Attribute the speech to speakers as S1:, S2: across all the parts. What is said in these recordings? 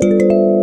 S1: Música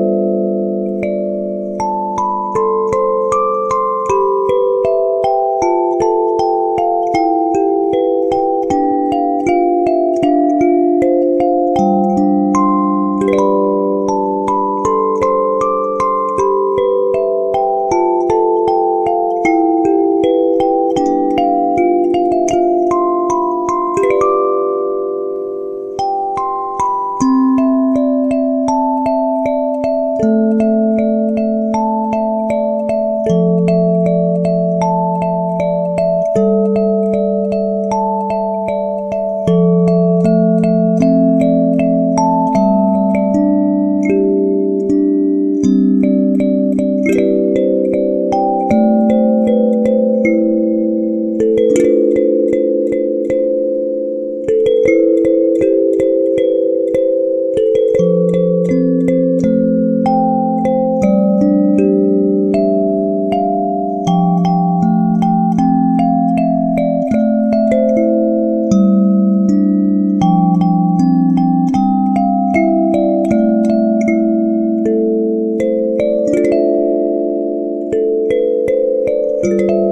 S1: Thank you.